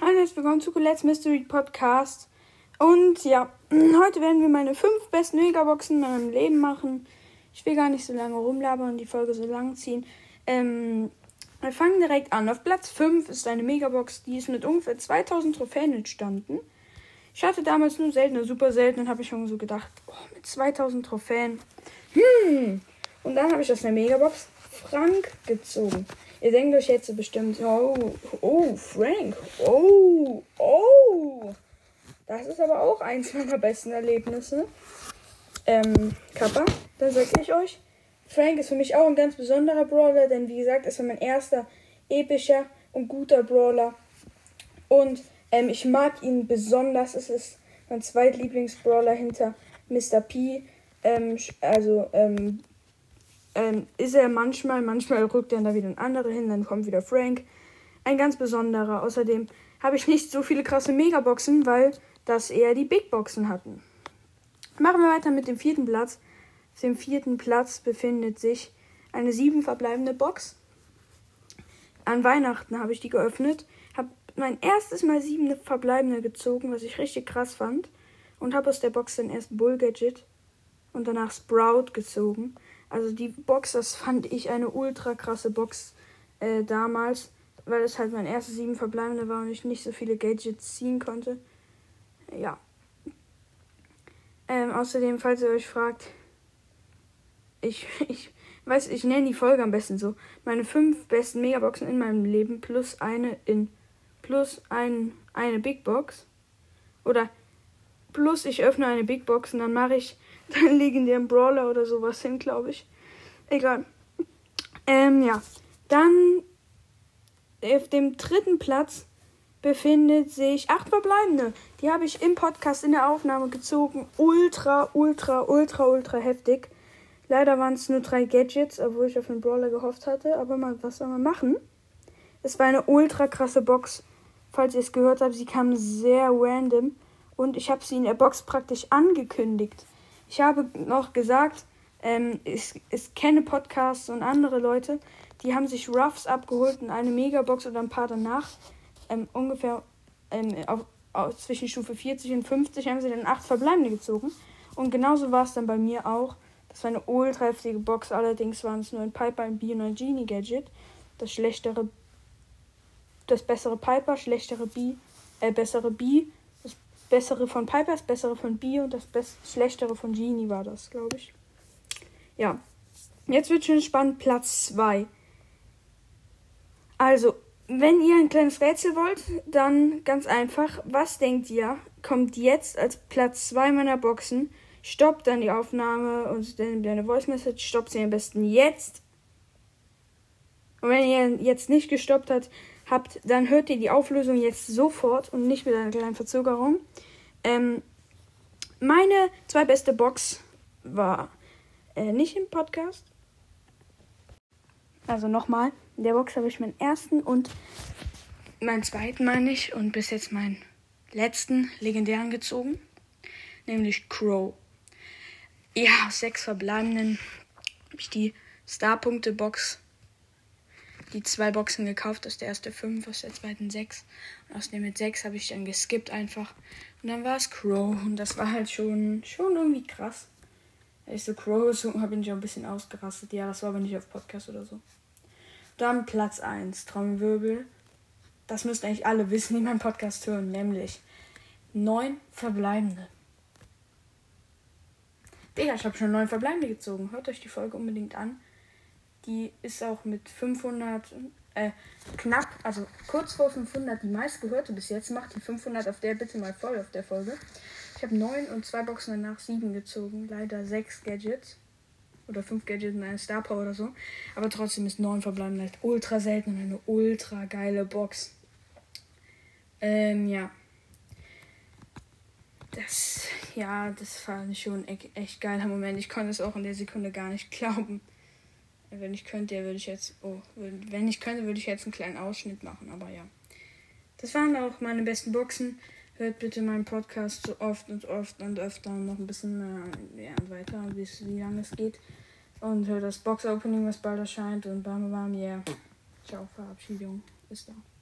Hallo, herzlich willkommen zu Colette's Mystery Podcast. Und ja, heute werden wir meine fünf besten Megaboxen in meinem Leben machen. Ich will gar nicht so lange rumlabern und die Folge so lang ziehen. Ähm, wir fangen direkt an. Auf Platz 5 ist eine Megabox, die ist mit ungefähr 2000 Trophäen entstanden. Ich hatte damals nur seltene, super selten, und habe ich schon so gedacht, oh, mit 2000 Trophäen. Hm. Und dann habe ich aus der Megabox Frank gezogen. Ihr denkt euch jetzt bestimmt, oh, oh, Frank, oh, oh. Das ist aber auch eins meiner besten Erlebnisse. Ähm, Kappa, dann sag ich euch, Frank ist für mich auch ein ganz besonderer Brawler, denn wie gesagt, ist er mein erster epischer und guter Brawler. Und ähm, ich mag ihn besonders. Es ist mein zweitlieblingsbrawler hinter Mr. P. Ähm, also ähm, ähm, ist er manchmal, manchmal rückt er da wieder ein anderer hin, dann kommt wieder Frank. Ein ganz besonderer. Außerdem habe ich nicht so viele krasse Megaboxen, weil das eher die Big Boxen hatten. Machen wir weiter mit dem vierten Platz. Auf dem vierten Platz befindet sich eine sieben verbleibende Box. An Weihnachten habe ich die geöffnet, habe mein erstes Mal sieben verbleibende gezogen, was ich richtig krass fand. Und habe aus der Box dann erst Bull Gadget und danach Sprout gezogen. Also die Box, das fand ich eine ultra krasse Box äh, damals, weil es halt mein erstes sieben verbleibende war und ich nicht so viele Gadgets ziehen konnte. Ja. Ähm, außerdem, falls ihr euch fragt, ich, ich weiß, ich nenne die Folge am besten so. Meine fünf besten Megaboxen in meinem Leben plus eine in plus ein, eine Big Box. Oder plus ich öffne eine Big Box und dann mache ich einen legendären Brawler oder sowas hin, glaube ich. Egal. Ähm, ja. Dann auf dem dritten Platz befindet sich acht verbleibende. Die habe ich im Podcast in der Aufnahme gezogen. Ultra, ultra, ultra, ultra heftig. Leider waren es nur drei Gadgets, obwohl ich auf einen Brawler gehofft hatte. Aber mal, was soll man machen? Es war eine ultra krasse Box. Falls ihr es gehört habt, sie kam sehr random. Und ich habe sie in der Box praktisch angekündigt. Ich habe noch gesagt, ähm, ich, ich kenne Podcasts und andere Leute, die haben sich Ruffs abgeholt und eine Megabox oder ein paar danach. Ähm, ungefähr ähm, auf, auf, zwischen Stufe 40 und 50 haben sie dann acht verbleibende gezogen. Und genauso war es dann bei mir auch. Das war eine ultra heftige Box, allerdings waren es nur ein Piper, ein B und ein Genie Gadget. Das schlechtere, das bessere Piper, schlechtere B, äh, bessere B bessere von Piper, das bessere von B und das best schlechtere von Genie war das, glaube ich. Ja. Jetzt wird schon spannend. Platz 2. Also, wenn ihr ein kleines Rätsel wollt, dann ganz einfach. Was denkt ihr, kommt jetzt als Platz 2 meiner Boxen? Stoppt dann die Aufnahme und dann eine Voice Message. Stoppt sie am besten jetzt. Und wenn ihr jetzt nicht gestoppt habt, habt, dann hört ihr die Auflösung jetzt sofort und nicht mit einer kleinen Verzögerung. Ähm, meine zwei beste Box war äh, nicht im Podcast. Also nochmal, in der Box habe ich meinen ersten und meinen zweiten, meine ich, und bis jetzt meinen letzten legendären gezogen. Nämlich Crow. Ja, aus sechs verbleibenden habe ich die Star-Punkte-Box die zwei Boxen gekauft, aus der erste fünf, aus der zweiten sechs. Und aus dem mit sechs habe ich dann geskippt einfach. Und dann war es Crow. Und das war halt schon, schon irgendwie krass. Ich so Crow gesungen habe, bin ich auch ein bisschen ausgerastet. Ja, das war aber nicht auf Podcast oder so. Dann Platz 1, Trommelwirbel. Das müssten eigentlich alle wissen, die meinen Podcast hören, nämlich neun verbleibende. Digga, ich habe schon neun verbleibende gezogen. Hört euch die Folge unbedingt an. Die ist auch mit 500, äh, knapp, also kurz vor 500 die meistgehörte bis jetzt. Macht die 500 auf der bitte mal voll auf der Folge. Ich habe 9 und zwei Boxen danach 7 gezogen. Leider 6 Gadgets. Oder 5 Gadgets und eine Star Power oder so. Aber trotzdem ist 9 verbleiben halt ultra selten und eine ultra geile Box. Ähm, ja. Das, ja, das war schon e-, echt geiler Moment. Ich konnte es auch in der Sekunde gar nicht glauben. Wenn ich könnte, würde ich jetzt. Oh, wenn ich könnte, würde ich jetzt einen kleinen Ausschnitt machen, aber ja. Das waren auch meine besten Boxen. Hört bitte meinen Podcast so oft und oft und öfter und noch ein bisschen äh, ja, weiter, bis wie lange es geht. Und hört das Box-Opening, was bald erscheint. Und bam, bam, yeah. Ciao, Verabschiedung. Bis dann.